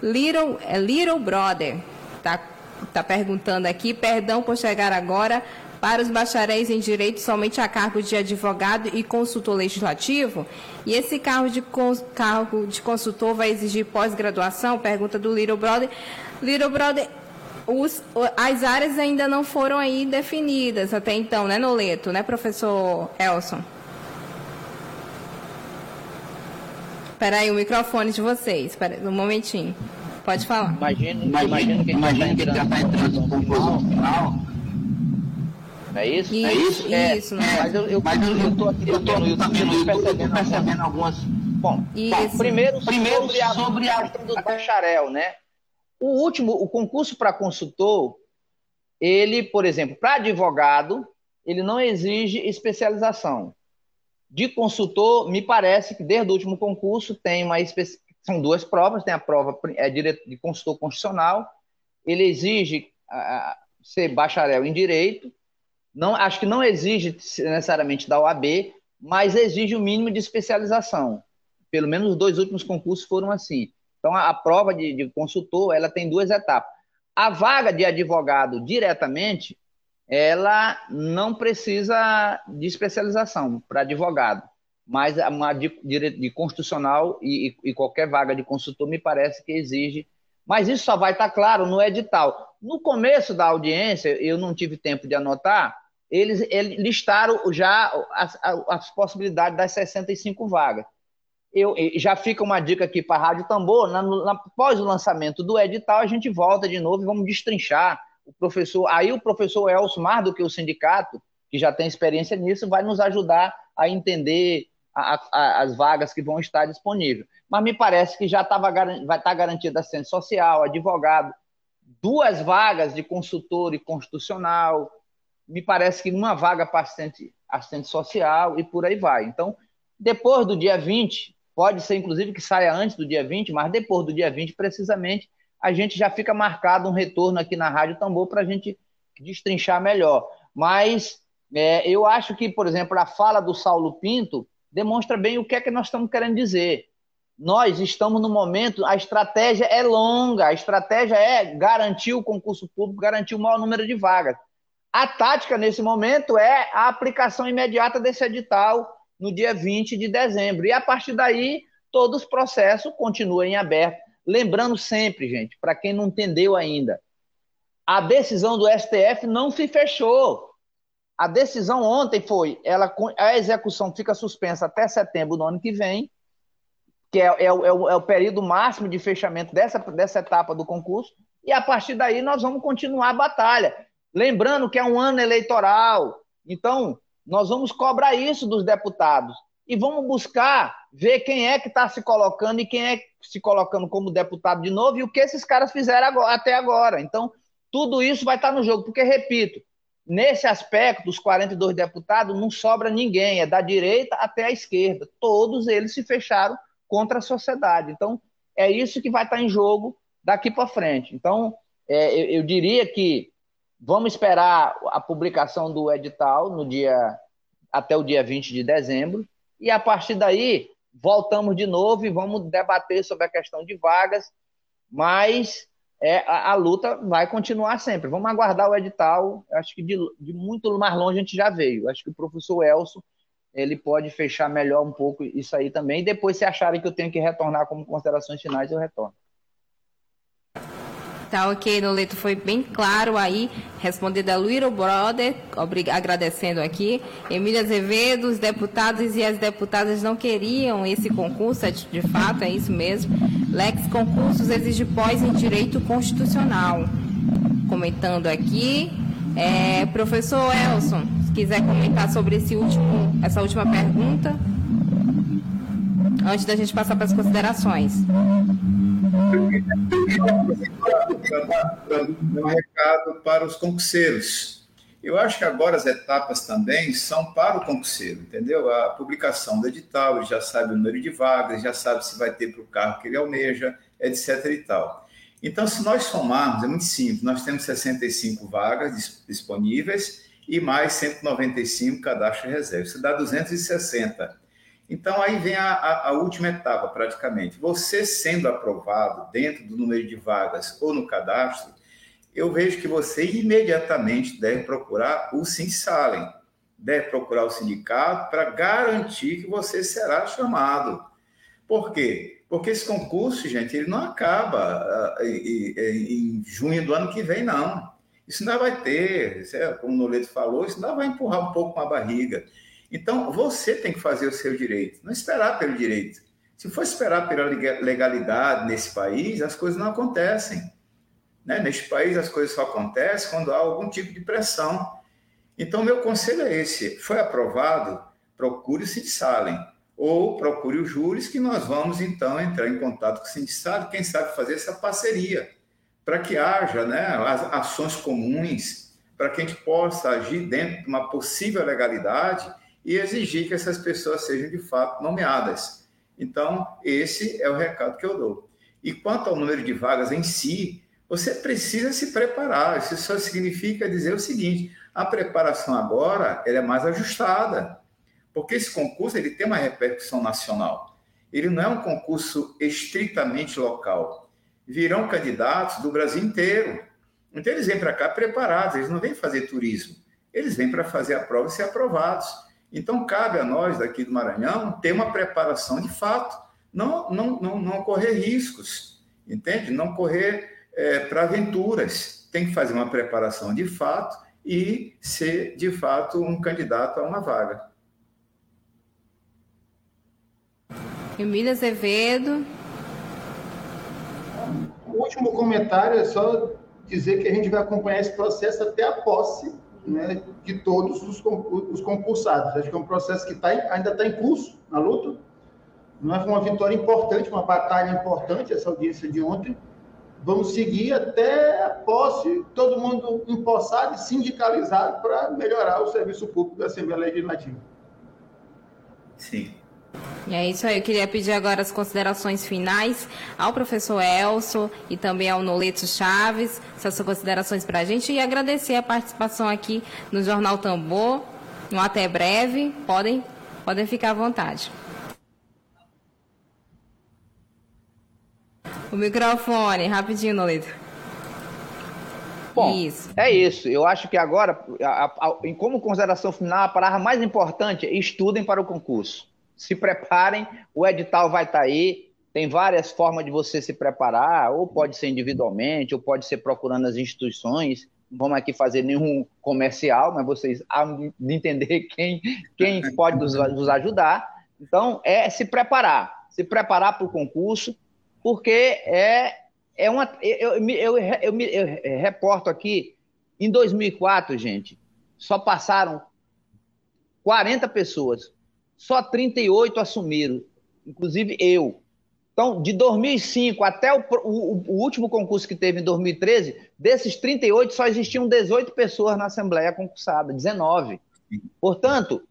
S2: Little, é Little Brother, tá, tá perguntando aqui, perdão por chegar agora, para os bacharéis em direito somente a cargo de advogado e consultor legislativo? E esse cargo de, cargo de consultor vai exigir pós-graduação? Pergunta do Little Brother. Little Brother, os, as áreas ainda não foram aí definidas até então, né, Noleto, né, professor Elson? Espera aí, o microfone de vocês, um momentinho. Pode falar.
S3: Imagina, imagina, imagina que já está entrando no conclusão final é isso?
S2: Isso, é isso? É, isso
S3: é, mas eu, mas eu, eu tô aqui, eu tô, no YouTube, percebendo, percebendo algumas. Bom, bom primeiro, primeiro sobre a, sobre a questão do bacharel, né? O último, o concurso para consultor, ele, por exemplo, para advogado, ele não exige especialização. De consultor, me parece que desde o último concurso tem uma espe... são duas provas, tem a prova é, de consultor constitucional, ele exige ser bacharel em direito não, acho que não exige necessariamente da OAB, mas exige o mínimo de especialização. Pelo menos os dois últimos concursos foram assim. Então, a, a prova de, de, consultor, ela tem duas etapas. A vaga de advogado diretamente, ela não precisa de especialização para advogado, mas uma de, de, de constitucional e, e, qualquer vaga de consultor me parece que exige. Mas isso só vai estar claro no edital. No começo da audiência, eu não tive tempo de anotar, eles, eles listaram já as, as, possibilidades das 65 vagas. Eu, já fica uma dica aqui para a Rádio Tambor, na, na, após o lançamento do edital, a gente volta de novo e vamos destrinchar. O professor, aí o professor mais do que o sindicato, que já tem experiência nisso, vai nos ajudar a entender a, a, as vagas que vão estar disponíveis. Mas me parece que já tava, vai estar garantida assistente social, advogado, duas vagas de consultor e constitucional, me parece que uma vaga para assistente, assistente social e por aí vai. Então, depois do dia 20, pode ser inclusive que saia antes do dia 20, mas depois do dia 20, precisamente, a gente já fica marcado um retorno aqui na Rádio Tambor para a gente destrinchar melhor. Mas é, eu acho que, por exemplo, a fala do Saulo Pinto demonstra bem o que é que nós estamos querendo dizer. Nós estamos no momento, a estratégia é longa, a estratégia é garantir o concurso público, garantir o maior número de vagas. A tática nesse momento é a aplicação imediata desse edital no dia 20 de dezembro. E a partir daí, todos os processos continuam em aberto. Lembrando sempre, gente, para quem não entendeu ainda, a decisão do STF não se fechou. A decisão ontem foi, ela, a execução fica suspensa até setembro do ano que vem, que é, é, é, o, é o período máximo de fechamento dessa, dessa etapa do concurso, e a partir daí nós vamos continuar a batalha. Lembrando que é um ano eleitoral, então nós vamos cobrar isso dos deputados e vamos buscar ver quem é que está se colocando e quem é se colocando como deputado de novo e o que esses caras fizeram agora, até agora. Então, tudo isso vai estar tá no jogo, porque, repito, nesse aspecto, os 42 deputados, não sobra ninguém, é da direita até a esquerda. Todos eles se fecharam contra a sociedade. Então, é isso que vai estar em jogo daqui para frente. Então, é, eu, eu diria que Vamos esperar a publicação do edital no dia até o dia 20 de dezembro e a partir daí voltamos de novo e vamos debater sobre a questão de vagas, mas é, a, a, luta vai continuar sempre. Vamos aguardar o edital. Acho que de, de, muito mais longe a gente já veio. Acho que o professor Elson ele pode fechar melhor um pouco isso aí também. Depois, se acharem que eu tenho que retornar como considerações finais, eu retorno.
S2: Tá ok, Noleto, foi bem claro aí, respondendo a Little Brother, agradecendo aqui. Emília Azevedo, os deputados e as deputadas não queriam esse concurso, é de fato, é isso mesmo. Lex Concursos exige pós em Direito Constitucional. Comentando aqui, é, professor Elson, se quiser comentar sobre esse último, essa última pergunta, antes da gente passar para as considerações
S5: um recado para os concurseiros. Eu acho que agora as etapas também são para o concurseiro, entendeu? A publicação do edital, ele já sabe o número de vagas, já sabe se vai ter para o carro que ele almeja, etc. e tal. Então, se nós somarmos, é muito simples, nós temos 65 vagas disponíveis e mais 195 cadastro reserva. Isso dá 260. Então, aí vem a, a, a, última etapa, praticamente. Você sendo aprovado dentro do número de vagas ou no cadastro, eu vejo que você imediatamente deve procurar o SINSALEM, deve procurar o sindicato para garantir que você será chamado. Por quê? Porque esse concurso, gente, ele não acaba uh, em, em junho do ano que vem, não. Isso ainda vai ter, é, como o Noleto falou, isso ainda vai empurrar um pouco com a barriga. Então, você tem que fazer o seu direito, não esperar pelo direito. Se for esperar pela legalidade nesse país, as coisas não acontecem. Né? Neste país, as coisas só acontecem quando há algum tipo de pressão. Então, meu conselho é esse: foi aprovado, procure o Sindisalem, ou procure os júris, que nós vamos então entrar em contato com o sindicato, quem sabe fazer essa parceria, para que haja né, ações comuns, para que a gente possa agir dentro de uma possível legalidade e exigir que essas pessoas sejam de fato nomeadas. Então, esse é o recado que eu dou. E quanto ao número de vagas em si, você precisa se preparar. Isso só significa dizer o seguinte: a preparação agora ela é mais ajustada, porque esse concurso ele tem uma repercussão nacional. Ele não é um concurso estritamente local. Virão candidatos do Brasil inteiro. Então eles vêm para cá preparados, eles não vêm fazer turismo. Eles vêm para fazer a prova e ser aprovados. Então cabe a nós daqui do Maranhão ter uma preparação de fato, não não não, não correr riscos, entende? Não correr é, para aventuras. Tem que fazer uma preparação de fato e ser, de fato, um candidato a uma vaga.
S2: Emília Azevedo.
S4: O último comentário é só dizer que a gente vai acompanhar esse processo até a posse né, de todos os, os concursados. Acho que é um processo que tá, ainda está em curso na luta. Não é uma vitória importante, uma batalha importante essa audiência de ontem, vamos seguir até a posse, todo mundo empossado e sindicalizado para melhorar o serviço público da Assembleia Legislativa.
S5: Sim.
S2: E é isso aí, eu queria pedir agora as considerações finais ao professor Elso e também ao Noleto Chaves, essas considerações para a gente e agradecer a participação aqui no Jornal Tambor. Um até breve, podem, podem ficar à vontade. O microfone, rapidinho, Nolito.
S3: Bom, isso. é isso. Eu acho que agora, a, a, como consideração final, a palavra mais importante é estudem para o concurso. Se preparem, o edital vai estar tá aí. Tem várias formas de você se preparar, ou pode ser individualmente, ou pode ser procurando as instituições. Não vamos aqui fazer nenhum comercial, mas vocês de entender quem, quem pode nos, nos ajudar. Então, é se preparar. Se preparar para o concurso porque é, é uma. Eu, eu, eu, eu, eu reporto aqui, em 2004, gente, só passaram 40 pessoas, só 38 assumiram, inclusive eu. Então, de 2005 até o, o, o, último concurso que teve em 2013, desses 38 só existiam 18 pessoas na Assembleia concursada, 19. Portanto,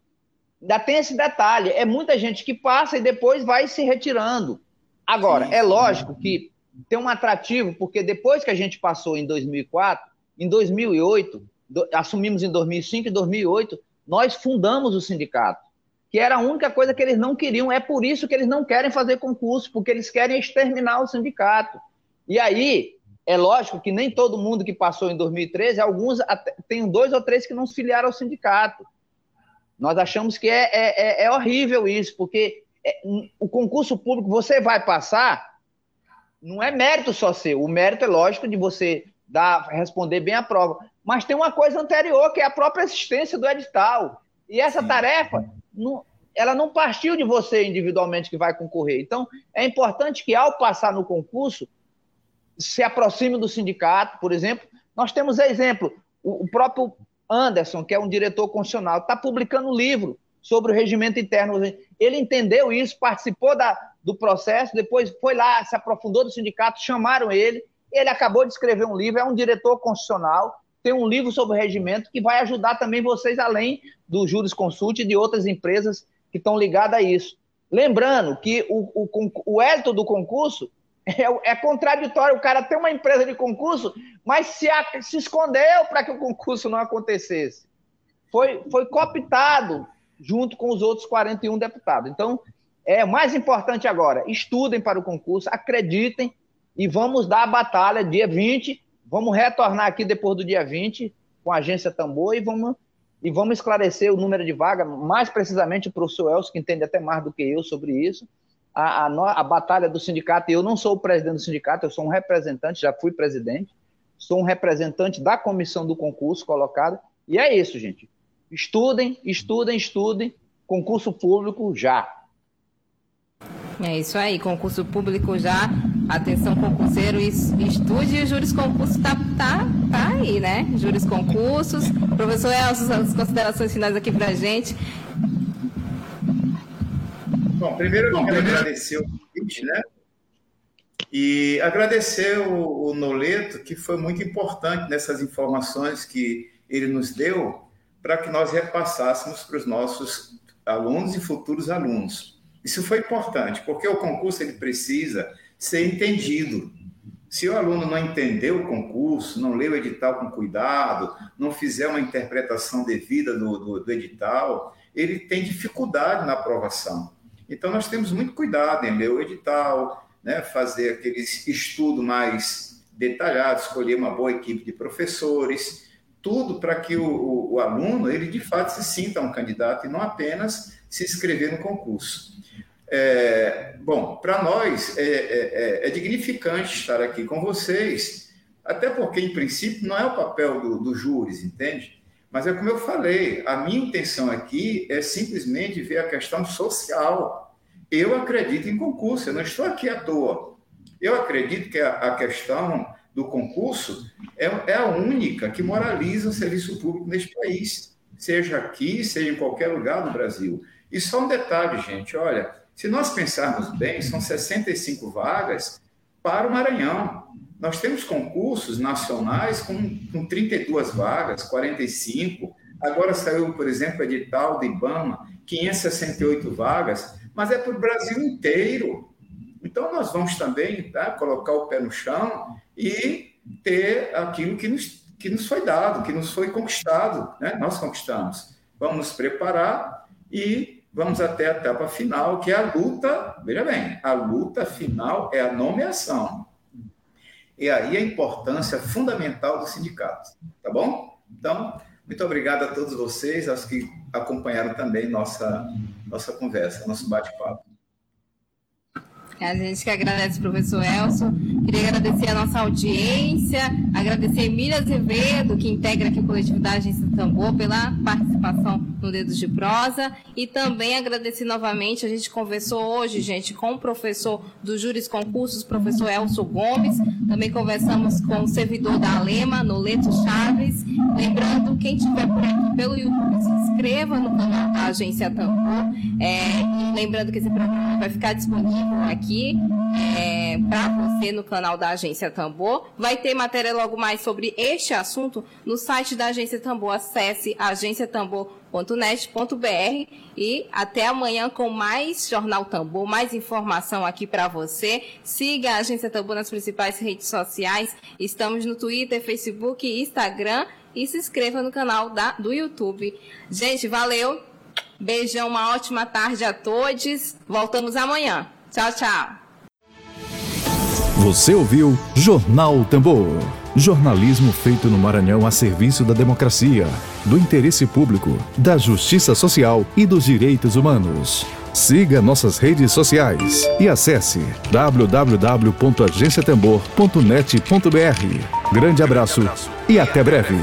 S3: ainda tem esse detalhe: é muita gente que passa e depois vai se retirando. Agora, é lógico que tem um atrativo, porque depois que a gente passou em 2004, em 2008, do, assumimos em 2005 e 2008, nós fundamos o sindicato, que era a única coisa que eles não queriam. É por isso que eles não querem fazer concurso, porque eles querem exterminar o sindicato. E aí, é lógico que nem todo mundo que passou em 2013, alguns tem dois ou três que não se filiaram ao sindicato. Nós achamos que é, é, é, é horrível isso, porque é, o concurso público você vai passar, não é mérito só seu. O mérito é lógico de você dar, responder bem a prova. Mas tem uma coisa anterior, que é a própria existência do edital. E essa Sim. tarefa, não, ela não partiu de você individualmente que vai concorrer. Então, é importante que, ao passar no concurso, se aproxime do sindicato, por exemplo. Nós temos exemplo, o, o próprio Anderson, que é um diretor constitucional, está publicando um livro sobre o regimento interno. Ele entendeu isso, participou da, do processo, depois foi lá, se aprofundou do sindicato, chamaram ele. Ele acabou de escrever um livro, é um diretor constitucional, tem um livro sobre o regimento que vai ajudar também vocês, além do Juris Consult e de outras empresas que estão ligadas a isso. Lembrando que o, o, o élito do concurso
S6: É, é, contraditório o cara ter uma empresa de concurso, mas se, a, se escondeu para que o concurso não acontecesse. Foi, foi cooptado junto com os outros 41 deputados. Então, é mais importante agora, estudem para o concurso, acreditem e vamos dar a batalha dia 20. Vamos retornar aqui depois do dia 20 com a agência Tambor e vamos, e vamos esclarecer o número de vagas, mais precisamente o professor Elcio, que entende até mais do que eu sobre isso. A, a, a batalha do sindicato, eu não sou o presidente do sindicato, eu sou um representante, já fui presidente, sou um representante da comissão do concurso colocado, e é isso, gente. Estudem, estudem, estudem, concurso público já.
S2: É isso aí, concurso público já. Atenção, concurseiro, estude o Júris Concurso tá, tá, tá aí, né? Júris Concursos. Professor Elcio, as considerações finais aqui para a gente.
S5: Bom, primeiro eu quero agradecer o convite, né? E agradecer o, o Noleto, que foi muito importante nessas informações que ele nos deu para que nós repassássemos para os nossos alunos e futuros alunos. Isso foi importante, porque o concurso ele precisa ser entendido. Se o aluno não entender o concurso, não ler o edital com cuidado, não fizer uma interpretação devida do, do, do edital, ele tem dificuldade na aprovação. Então, nós temos muito cuidado em ler o edital, né, fazer aquele estudo mais detalhado, escolher uma boa equipe de professores, tudo para que o, o, o, aluno, ele de fato se sinta um candidato e não apenas se inscrever no concurso. É, bom, para nós é, é, é, é, dignificante estar aqui com vocês, até porque, em princípio, não é o papel do, do júris, entende? Mas é como eu falei, a minha intenção aqui é simplesmente ver a questão social. Eu acredito em concurso, eu não estou aqui à toa. Eu acredito que a, a questão do concurso é, é a única que moraliza o serviço público neste país, seja aqui, seja em qualquer lugar do Brasil. E só um detalhe, gente, olha, se nós pensarmos bem, são 65 vagas para o Maranhão. Nós temos concursos nacionais com, com 32 vagas, 45. Agora saiu, por exemplo, edital do IBAMA, 568 vagas, mas é para o Brasil inteiro. Então, nós vamos também tá, colocar o pé no chão e ter aquilo que nos, que nos foi dado, que nos foi conquistado, né? nós conquistamos. Vamos nos preparar e vamos até a etapa final, que é a luta, veja bem, a luta final é a nomeação. E aí a importância fundamental do sindicato, tá bom? Então, muito obrigado a todos vocês, aos que acompanharam também nossa, nossa conversa, nosso bate-papo.
S2: A gente que agradece, professor Elson. Queria agradecer a nossa audiência, agradecer a Emília Azevedo, que integra aqui coletivo da Agência Tambor, pela participação no Dedos de Prosa. E também agradecer novamente, a gente conversou hoje, gente, com o professor dos Júris Concursos, professor Elson Gomes. Também conversamos com o servidor da Alema, Noleto Chaves. Lembrando, quem estiver por aqui pelo YouTube, se inscreva no canal da Agência Tambor. É, lembrando que esse programa vai ficar disponível aqui é, para você no canal da Agência Tambor. Vai ter matéria logo mais sobre este assunto no site da Agência Tambor. Acesse agenciatambor.net.br e até amanhã com mais Jornal Tambor, mais informação aqui para você. Siga a Agência Tambor nas principais redes sociais. Estamos no Twitter, Facebook e Instagram. E se inscreva no canal da, do YouTube. Gente, valeu! Beijão, uma ótima tarde a todos. Voltamos amanhã. Tchau, tchau.
S1: Você ouviu Jornal Tambor. Jornalismo feito no Maranhão a serviço da democracia, do interesse público, da justiça social e dos direitos humanos. Siga nossas redes sociais e acesse www.agenciatambor.net.br. Grande abraço e até breve.